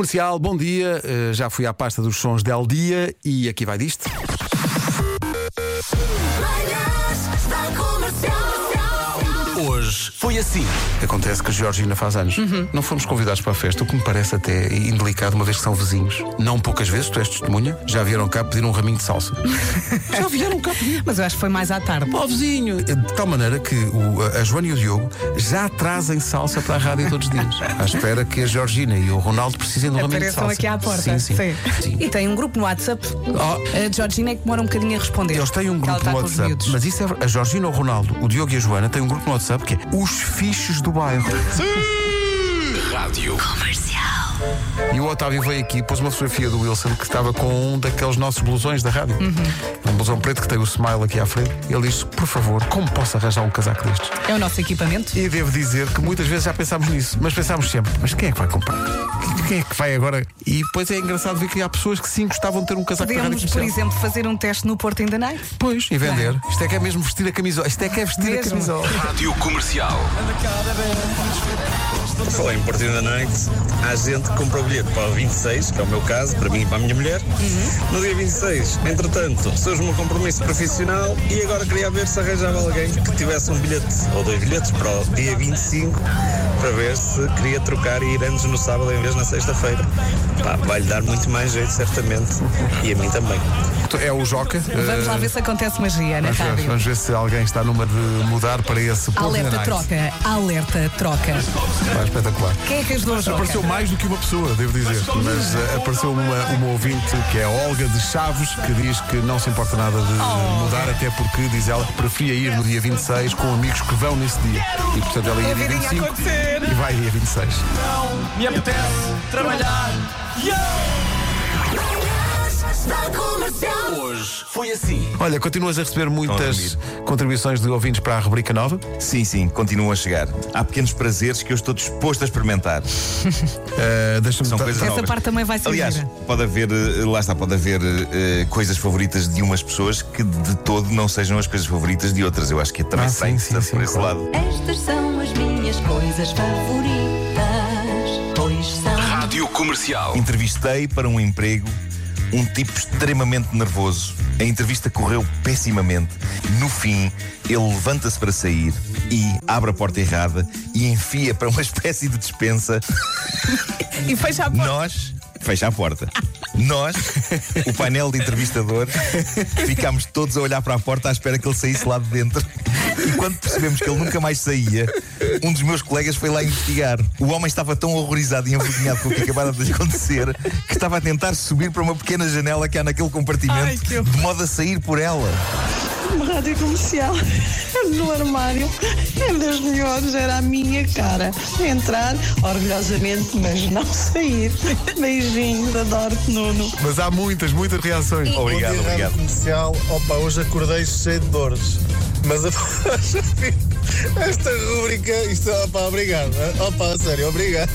Comercial, bom dia. Uh, já fui à pasta dos sons del dia e aqui vai disto. Foi assim. Acontece que a Georgina faz anos. Não fomos convidados para a festa, o que me parece até indelicado, uma vez que são vizinhos. Não poucas vezes, tu és testemunha, já vieram cá pedir um raminho de salsa. já vieram cá pedir. Mas eu acho que foi mais à tarde. Ó vizinho! De tal maneira que o- a Joana e o Diogo já trazem salsa para a rádio todos os dias. À espera que a Georgina e o Ronaldo precisem de um raminho de salsa. aqui à porta. Sim, sim. Sim. E tem um grupo no WhatsApp. Oh. A Georgina é que demora um bocadinho a responder. Eles têm um grupo no WhatsApp, mas isso é a Georgina, o Ronaldo, o Diogo e a Joana têm um grupo no WhatsApp que é Os Fiches do Bairro. Rádio. E o Otávio veio aqui e pôs uma fotografia do Wilson que estava com um daqueles nossos blusões da rádio. Um blusão preto que tem o smile aqui à frente. Ele disse: Por favor, como posso arranjar um casaco destes? É o nosso equipamento. E devo dizer que muitas vezes já pensámos nisso, mas pensámos sempre: Mas quem é que vai comprar? Quem é que vai agora? E depois é engraçado ver que há pessoas que sim gostavam de ter um casaco da rádio Podemos, por exemplo, fazer um teste no Porto in the Night. Pois, e vender. Isto é que é mesmo vestir a camisola. Isto é que é vestir a Mesmo. camisola. Rádio Comercial. Falar em Porto da Night, há gente que compra o bilhete para o 26, que é o meu caso, para mim e para a minha mulher. No dia 26, entretanto, surge um compromisso profissional e agora queria ver se arranjava alguém que tivesse um bilhete ou dois bilhetes para o dia 25 para ver se queria trocar e ir antes no sábado em vez na sexta-feira. Vai-lhe dar muito mais jeito, certamente. E a mim também. É o Joca. Vamos lá Eh, ver se acontece magia na ver, rádio. vamos ver se alguém está numa de mudar para esse Alerta troca, alerta troca. Vai, espetacular. Quem é que ajudou a Joca? Apareceu mais do que uma pessoa, devo dizer. Mas eh, apareceu uma, uma ouvinte que é a Olga de Chaves, que diz que não se importa nada de mudar, até porque, diz ela, preferia ir no dia 26 com amigos que vão nesse dia. E portanto ela ia dia vidinha 25 acontecer. e vai dia 26. Me apetece trabalhar. Hoje foi assim. Olha, continuas a receber muitas contribuições de ouvintes para a rubrica nova. Sim, sim, continuam a chegar. Há pequenos prazeres que eu estou disposto a experimentar. Eh, Deixa-me São coisas Essa novas. parte também vai ser Aliás, gira. pode haver, eh, lá está, pode haver eh, coisas favoritas de umas pessoas que de todo não sejam as coisas favoritas de outras. Eu acho que também Ah, sim, interessante sim, por sim, esse claro. lado. Estas são as minhas coisas favoritas, pois são. Rádio Comercial. Entrevistei para um emprego um tipo extremamente nervoso. A entrevista correu pessimamente. No fim, ele levanta-se para sair e abre a porta errada e enfia para uma espécie de dispensa E fecha a porta. Nós, fecha a porta. Nós, o painel de entrevistador, ficámos todos a olhar para a porta à espera que ele saísse lá de dentro. E quando percebemos que ele nunca mais saía, um dos meus colegas foi lá investigar. O homem estava tão horrorizado e envergonhado com o que acabara de lhe acontecer que estava a tentar subir para uma pequena janela que há naquele compartimento, Ai, que de modo a sair por ela. Uma rádio comercial no armário é das melhores, era a minha cara. Entrar orgulhosamente, mas não sair. Beijinhos, adoro-te, Nuno. Mas há muitas, muitas reações. Obrigado, Bom dia, Rádio obrigado. Comercial. Opa, hoje acordei cheio de dores. Mas a- esta rubrica, isto, opa, obrigado. Opa, a sério, obrigado.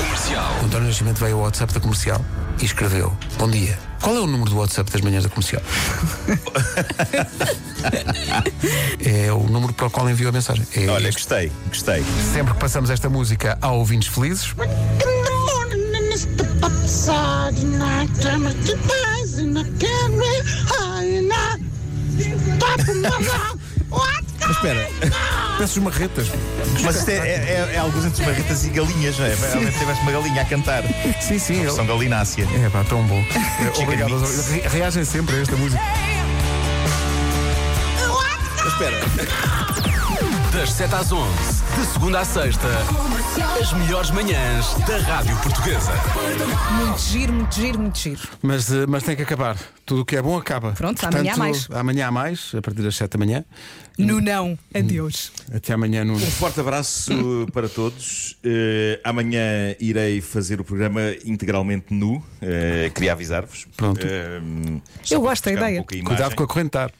Comercial. O António Nascimento veio ao WhatsApp da comercial e escreveu: Bom dia. Qual é o número do WhatsApp das manhãs da comercial? é o número para o qual enviou a mensagem. É Olha, este. gostei, gostei. Sempre que passamos esta música há ouvintes felizes. Espera, peço marretas. Mas isto é, é, é, é alguns entre marretas e galinhas, não é? Realmente tiveste uma galinha a cantar. Sim, sim. São galinácea. É pá, tão bom. É, obrigado. Re- Reagem sempre a esta música. Mas espera. Das 7 às 11, de segunda à sexta, as melhores manhãs da Rádio Portuguesa. Muito giro, muito giro, muito giro. Mas, eh, mas tem que acabar. Tudo o que é bom acaba. Pronto, amanhã há mais. Amanhã há mais, a partir das 7 da manhã. No não, adeus. Até amanhã no. Um forte abraço para todos. Eh, amanhã irei fazer o programa integralmente nu. Eh, queria avisar-vos. Pronto. Eh, só Eu para gosto da buscar um ideia. pouco a Cuidado com a correntar.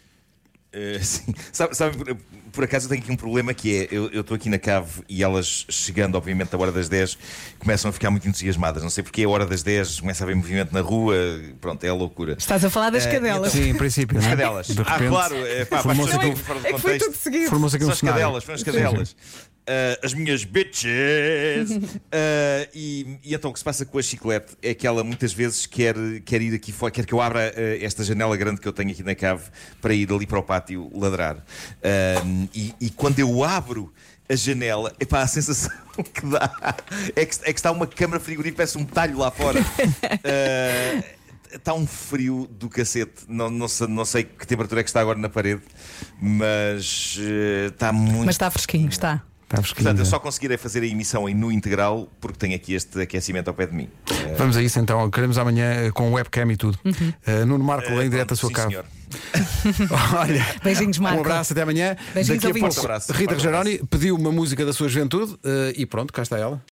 Eh, sim. Sabe, sabe, por, por acaso eu tenho aqui um problema que é: eu estou aqui na cave e elas, chegando, obviamente, à hora das 10, começam a ficar muito entusiasmadas. Não sei porque a hora das 10 começa a haver movimento na rua, pronto, é a loucura. Estás a falar das Eh, cadelas. Sim, em princípio. As não é? cadelas. De ah, repente, claro, é, pá, para as formou-se pessoas que aqui, ouvem fora do contexto. formou-se aqui São um as cenário. cadelas, foram as cadelas. Ah, as minhas bitches. Ah, e, e então o que se passa com a chiclete é que ela muitas vezes quer, quer ir aqui fora, quer que eu abra ah, esta janela grande que eu tenho aqui na cave para ir ali para o pátio ladrar. E, e quando eu abro a janela, epá, a sensação que dá é que, é que está uma câmara frigorífica, parece um talho lá fora. Está um frio do cacete. Não, não, sei, não sei que temperatura é que está agora na parede, mas eh, está muito. Mas está fresquinho, está. Portanto, eu só conseguirei fazer a emissão em nu integral porque tenho aqui este aquecimento ao pé de mim. Eh, Vamos a isso então. Queremos amanhã eh, com webcam e tudo. Uh, Nuno Marco, eh, em direto à sua sim, casa. senhor. Olha, Beijinhos, Marco. um abraço, até amanhã. Beijinhos, Daqui a pouco, abraço. Rita Rogeroni pediu uma música da sua juventude eh, e pronto, cá está ela.